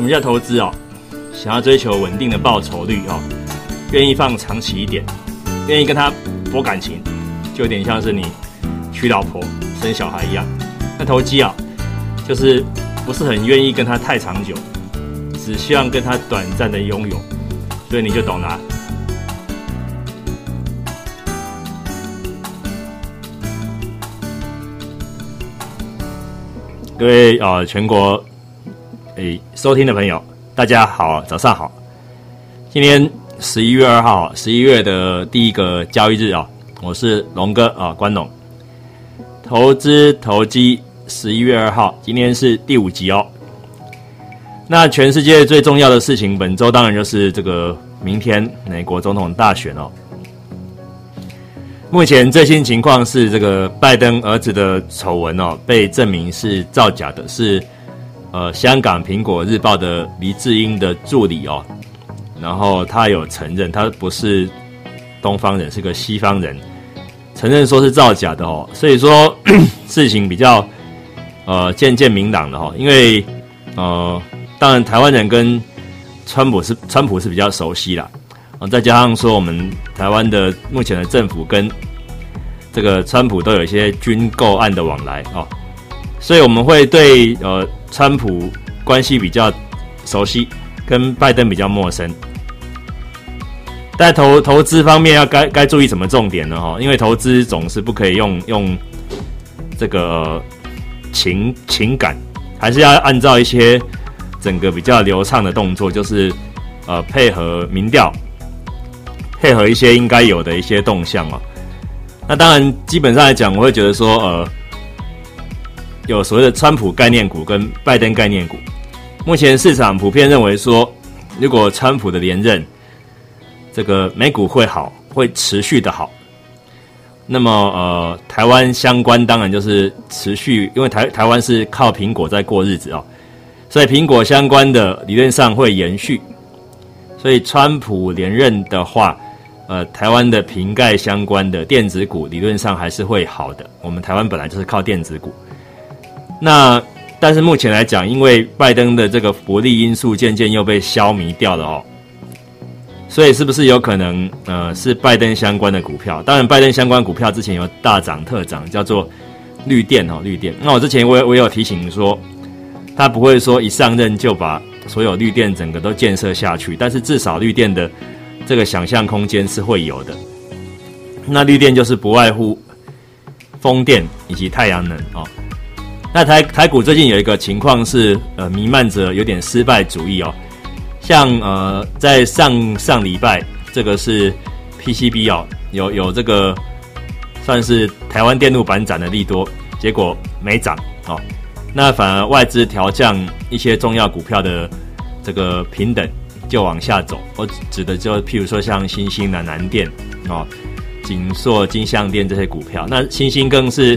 什么叫投资哦？想要追求稳定的报酬率哦，愿意放长期一点，愿意跟他博感情，就有点像是你娶老婆生小孩一样。那投机啊，就是不是很愿意跟他太长久，只希望跟他短暂的拥有，所以你就懂了。各位啊，全国诶收听的朋友，大家好，早上好。今天十一月二号，十一月的第一个交易日啊，我是龙哥啊，关龙。投资投机，十一月二号，今天是第五集哦。那全世界最重要的事情，本周当然就是这个明天美国总统大选哦。目前最新情况是，这个拜登儿子的丑闻哦，被证明是造假的，是呃香港苹果日报的黎智英的助理哦，然后他有承认他不是东方人，是个西方人，承认说是造假的哦，所以说 事情比较呃渐渐明朗了哈，因为呃当然台湾人跟川普是川普是比较熟悉啦。啊，再加上说，我们台湾的目前的政府跟这个川普都有一些军购案的往来哦，所以我们会对呃川普关系比较熟悉，跟拜登比较陌生。在投投资方面，要该该注意什么重点呢？哈，因为投资总是不可以用用这个情情感，还是要按照一些整个比较流畅的动作，就是呃配合民调。配合一些应该有的一些动向哦，那当然基本上来讲，我会觉得说，呃，有所谓的川普概念股跟拜登概念股，目前市场普遍认为说，如果川普的连任，这个美股会好，会持续的好。那么呃，台湾相关当然就是持续，因为台台湾是靠苹果在过日子哦，所以苹果相关的理论上会延续。所以川普连任的话，呃，台湾的瓶盖相关的电子股理论上还是会好的。我们台湾本来就是靠电子股，那但是目前来讲，因为拜登的这个不利因素渐渐又被消弭掉了哦，所以是不是有可能呃是拜登相关的股票？当然，拜登相关股票之前有大涨特涨，叫做绿电哦，绿电。那我之前我我有提醒说，他不会说一上任就把所有绿电整个都建设下去，但是至少绿电的。这个想象空间是会有的。那绿电就是不外乎风电以及太阳能哦。那台台股最近有一个情况是，呃，弥漫着有点失败主义哦。像呃，在上上礼拜，这个是 PCB 哦，有有这个算是台湾电路板展的利多，结果没涨哦。那反而外资调降一些重要股票的这个平等。就往下走，我指的就譬如说像新兴的南电哦、锦硕、金相电这些股票，那新兴更是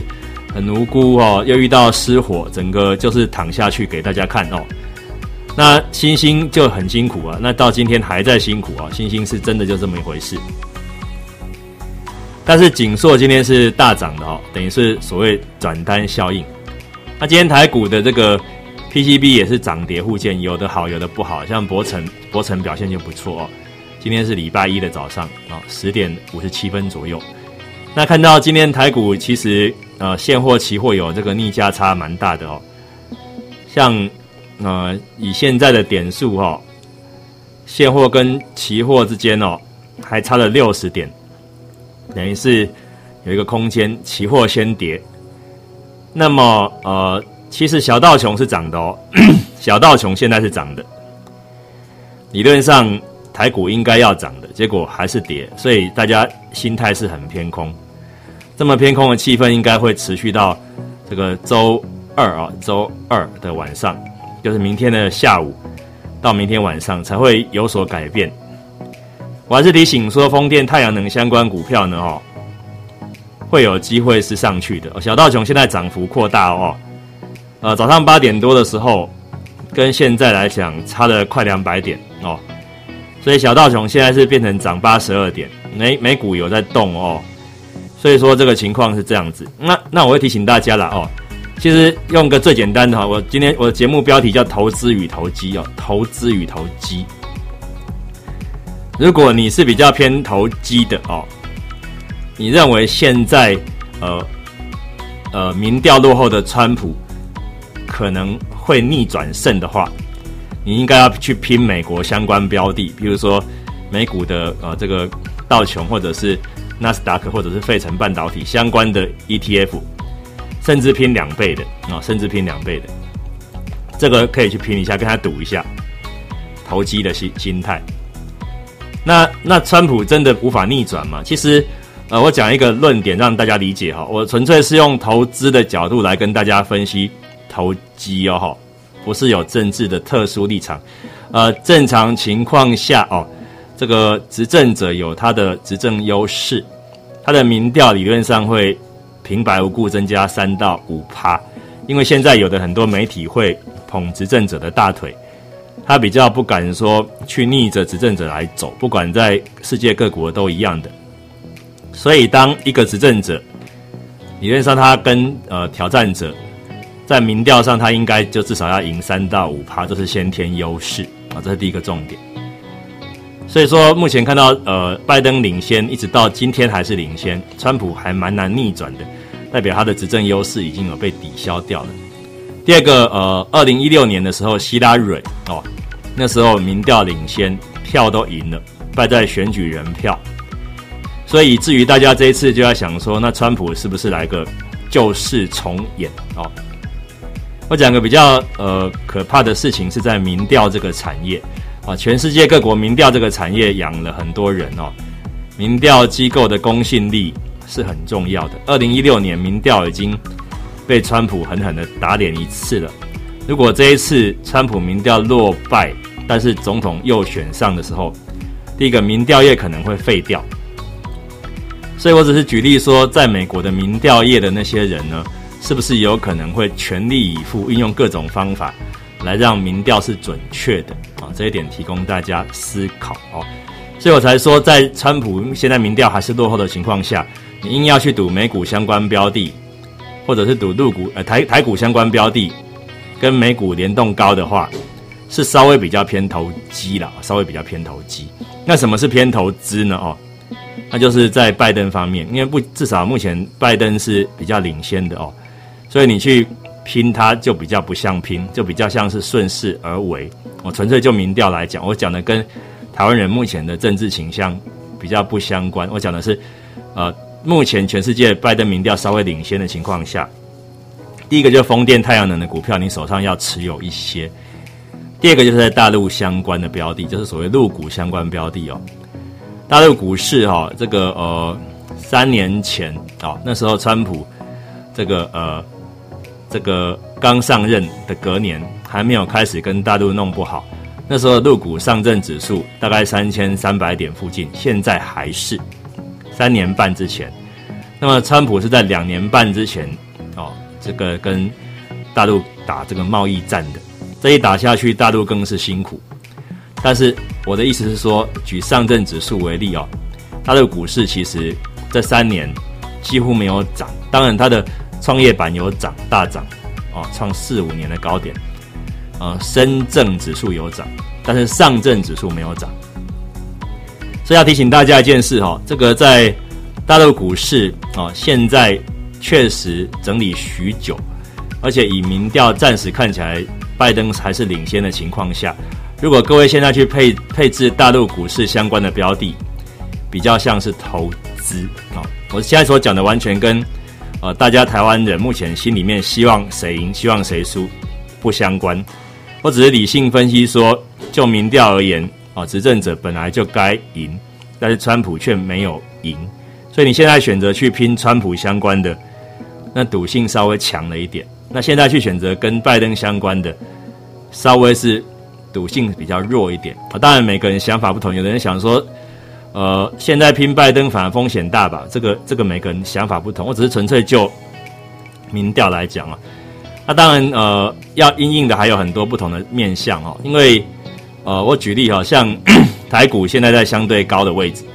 很无辜哦，又遇到失火，整个就是躺下去给大家看哦。那星星就很辛苦啊，那到今天还在辛苦啊，星星是真的就这么一回事。但是锦硕今天是大涨的哦，等于是所谓转单效应。那今天台股的这个。PCB 也是涨跌互见，有的好，有的不好。像博成，博成表现就不错哦。今天是礼拜一的早上啊，十点五十七分左右。那看到今天台股其实呃现货、期货有这个逆价差蛮大的哦。像呃以现在的点数哈，现货跟期货之间哦还差了六十点，等于是有一个空间，期货先跌。那么呃。其实小道琼是涨的哦，小道琼现在是涨的，理论上台股应该要涨的，结果还是跌，所以大家心态是很偏空。这么偏空的气氛应该会持续到这个周二啊，周二的晚上，就是明天的下午到明天晚上才会有所改变。我还是提醒说，风电、太阳能相关股票呢，哦，会有机会是上去的。小道琼现在涨幅扩大哦。呃，早上八点多的时候，跟现在来讲差了快两百点哦，所以小道琼现在是变成涨八十二点，美美股有在动哦，所以说这个情况是这样子。那那我会提醒大家了哦，其实用个最简单的哈，我今天我的节目标题叫“投资与投机”哦，投资与投机。如果你是比较偏投机的哦，你认为现在呃呃民调落后的川普可能会逆转胜的话，你应该要去拼美国相关标的，比如说美股的呃这个道琼或者是纳斯达克或者是费城半导体相关的 ETF，甚至拼两倍的啊，甚至拼两倍的，这个可以去拼一下，跟他赌一下投机的心心态。那那川普真的无法逆转吗？其实，呃，我讲一个论点让大家理解哈，我纯粹是用投资的角度来跟大家分析投机哦，不是有政治的特殊立场。呃，正常情况下哦，这个执政者有他的执政优势，他的民调理论上会平白无故增加三到五趴，因为现在有的很多媒体会捧执政者的大腿。他比较不敢说去逆着执政者来走，不管在世界各国都一样的。所以，当一个执政者理论上他跟呃挑战者在民调上，他应该就至少要赢三到五趴，这是先天优势啊，这是第一个重点。所以说，目前看到呃拜登领先，一直到今天还是领先，川普还蛮难逆转的，代表他的执政优势已经有被抵消掉了。第二个，呃，二零一六年的时候，希拉蕊哦，那时候民调领先，票都赢了，败在选举人票。所以至于大家这一次就要想说，那川普是不是来个旧事重演哦？我讲个比较呃可怕的事情，是在民调这个产业啊，全世界各国民调这个产业养了很多人哦，民调机构的公信力是很重要的。二零一六年民调已经。被川普狠狠的打脸一次了。如果这一次川普民调落败，但是总统又选上的时候，第一个民调业可能会废掉。所以我只是举例说，在美国的民调业的那些人呢，是不是有可能会全力以赴，运用各种方法来让民调是准确的啊？这一点提供大家思考哦。所以我才说，在川普现在民调还是落后的情况下，你硬要去赌美股相关标的。或者是赌陆股呃台台股相关标的，跟美股联动高的话，是稍微比较偏投机啦，稍微比较偏投机。那什么是偏投资呢？哦，那就是在拜登方面，因为不至少目前拜登是比较领先的哦，所以你去拼它就比较不像拼，就比较像是顺势而为。我纯粹就民调来讲，我讲的跟台湾人目前的政治倾向比较不相关。我讲的是呃。目前全世界拜登民调稍微领先的情况下，第一个就是风电、太阳能的股票，你手上要持有一些；第二个就是在大陆相关的标的，就是所谓陆股相关标的哦。大陆股市哈，这个呃三年前哦，那时候川普这个呃这个刚上任的隔年，还没有开始跟大陆弄不好，那时候陆股上证指数大概三千三百点附近，现在还是。三年半之前，那么川普是在两年半之前哦，这个跟大陆打这个贸易战的，这一打下去，大陆更是辛苦。但是我的意思是说，举上证指数为例哦，它的股市其实这三年几乎没有涨，当然它的创业板有涨大涨哦，创四五年的高点。呃，深证指数有涨，但是上证指数没有涨。所以要提醒大家一件事哈，这个在大陆股市啊，现在确实整理许久，而且以民调暂时看起来，拜登还是领先的情况下，如果各位现在去配配置大陆股市相关的标的，比较像是投资啊。我现在所讲的完全跟呃大家台湾人目前心里面希望谁赢、希望谁输不相关，我只是理性分析说，就民调而言。啊，执政者本来就该赢，但是川普却没有赢，所以你现在选择去拼川普相关的，那赌性稍微强了一点。那现在去选择跟拜登相关的，稍微是赌性比较弱一点。啊，当然每个人想法不同，有的人想说，呃，现在拼拜登反而风险大吧？这个这个每个人想法不同，我只是纯粹就民调来讲啊。那当然，呃，要因应的还有很多不同的面向哦，因为。呃，我举例哈，像 台股现在在相对高的位置，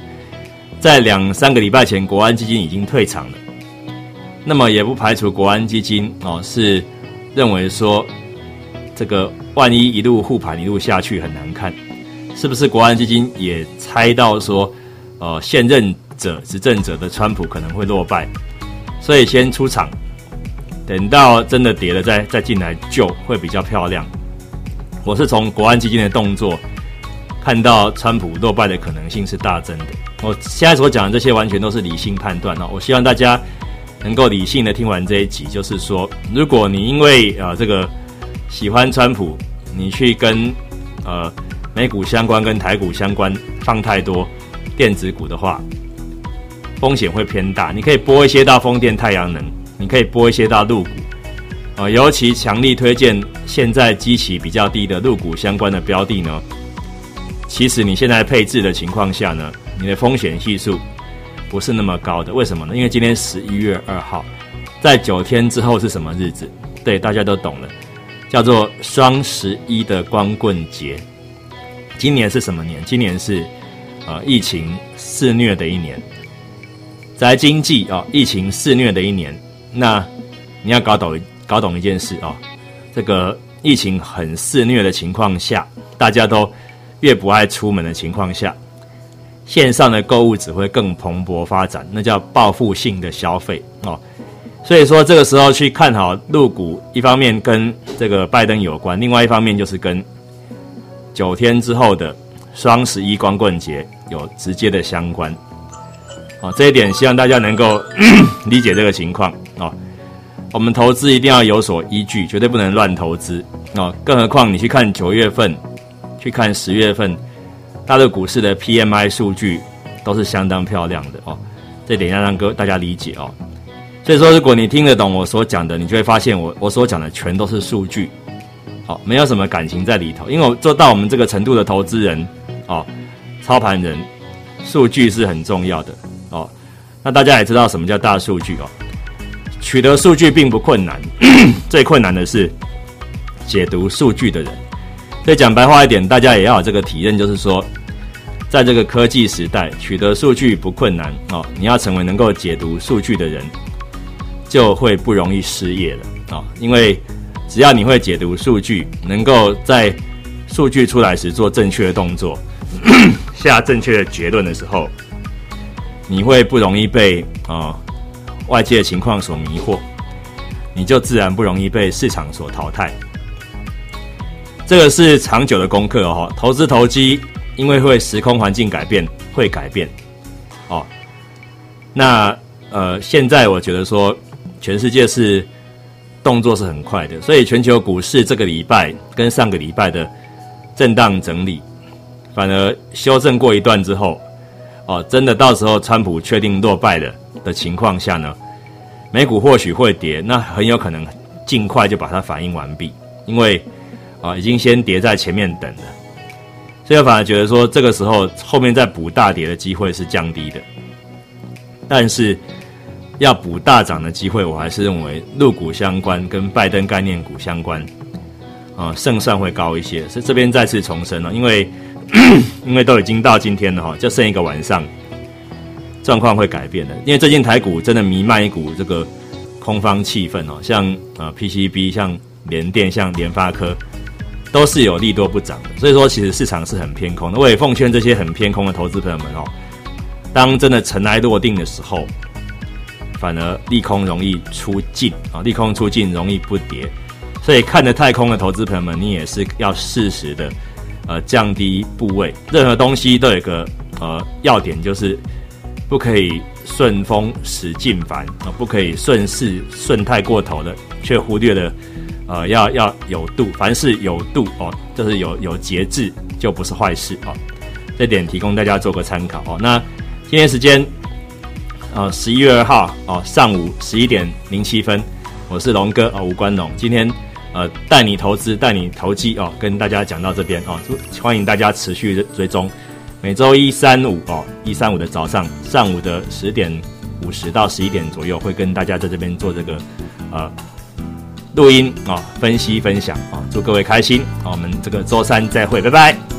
在两三个礼拜前，国安基金已经退场了。那么也不排除国安基金哦是认为说，这个万一一路护盘一路下去很难看，是不是国安基金也猜到说，呃现任者执政者的川普可能会落败，所以先出场，等到真的跌了再再进来救会比较漂亮。我是从国安基金的动作看到川普落败的可能性是大增的。我现在所讲的这些完全都是理性判断哦。我希望大家。能够理性的听完这一集，就是说，如果你因为呃这个喜欢川普，你去跟呃美股相关、跟台股相关放太多电子股的话，风险会偏大。你可以拨一些到风电、太阳能，你可以拨一些到入股，啊，尤其强力推荐现在基期比较低的入股相关的标的呢。其实你现在配置的情况下呢，你的风险系数。不是那么高的，为什么呢？因为今天十一月二号，在九天之后是什么日子？对，大家都懂了，叫做双十一的光棍节。今年是什么年？今年是呃疫情肆虐的一年，在经济啊疫情肆虐的一年。那你要搞懂搞懂一件事啊，这个疫情很肆虐的情况下，大家都越不爱出门的情况下。线上的购物只会更蓬勃发展，那叫报复性的消费哦。所以说这个时候去看好入股，一方面跟这个拜登有关，另外一方面就是跟九天之后的双十一光棍节有直接的相关。哦，这一点希望大家能够 理解这个情况。我们投资一定要有所依据，绝对不能乱投资哦。更何况你去看九月份，去看十月份。大陆股市的 PMI 数据都是相当漂亮的哦，这点要让各大家理解哦。所以说，如果你听得懂我所讲的，你就会发现我我所讲的全都是数据，好，没有什么感情在里头。因为我做到我们这个程度的投资人哦，操盘人，数据是很重要的哦。那大家也知道什么叫大数据哦，取得数据并不困难，最困难的是解读数据的人。所以讲白话一点，大家也要有这个体验，就是说。在这个科技时代，取得数据不困难哦。你要成为能够解读数据的人，就会不容易失业了啊！因为只要你会解读数据，能够在数据出来时做正确的动作，下正确的结论的时候，你会不容易被啊外界的情况所迷惑，你就自然不容易被市场所淘汰。这个是长久的功课哦，投资投机。因为会时空环境改变，会改变，哦，那呃，现在我觉得说，全世界是动作是很快的，所以全球股市这个礼拜跟上个礼拜的震荡整理，反而修正过一段之后，哦，真的到时候川普确定落败的的情况下呢，美股或许会跌，那很有可能尽快就把它反应完毕，因为啊，已经先跌在前面等了。所以反而觉得说，这个时候后面再补大跌的机会是降低的，但是要补大涨的机会，我还是认为入股相关跟拜登概念股相关啊胜算会高一些。所以这边再次重申了，因为 因为都已经到今天了哈，就剩一个晚上，状况会改变的。因为最近台股真的弥漫一股这个空方气氛哦，像啊 PCB、像联电、像联发科。都是有利多不涨的，所以说其实市场是很偏空的。我也奉劝这些很偏空的投资朋友们哦，当真的尘埃落定的时候，反而利空容易出尽啊，利空出尽容易不跌。所以看着太空的投资朋友们，你也是要适时的呃降低部位。任何东西都有个呃要点，就是不可以顺风使劲烦啊，不可以顺势顺太过头的，却忽略了。呃，要要有度，凡事有度哦，就是有有节制，就不是坏事哦。这点提供大家做个参考哦。那今天时间，呃，十一月二号哦，上午十一点零七分，我是龙哥哦，吴关龙。今天呃，带你投资，带你投机哦，跟大家讲到这边哦，欢迎大家持续追踪。每周一、三、五哦，一、三、五的早上，上午的十点五十到十一点左右，会跟大家在这边做这个呃。录音啊，分析分享啊，祝各位开心啊！我们这个周三再会，拜拜。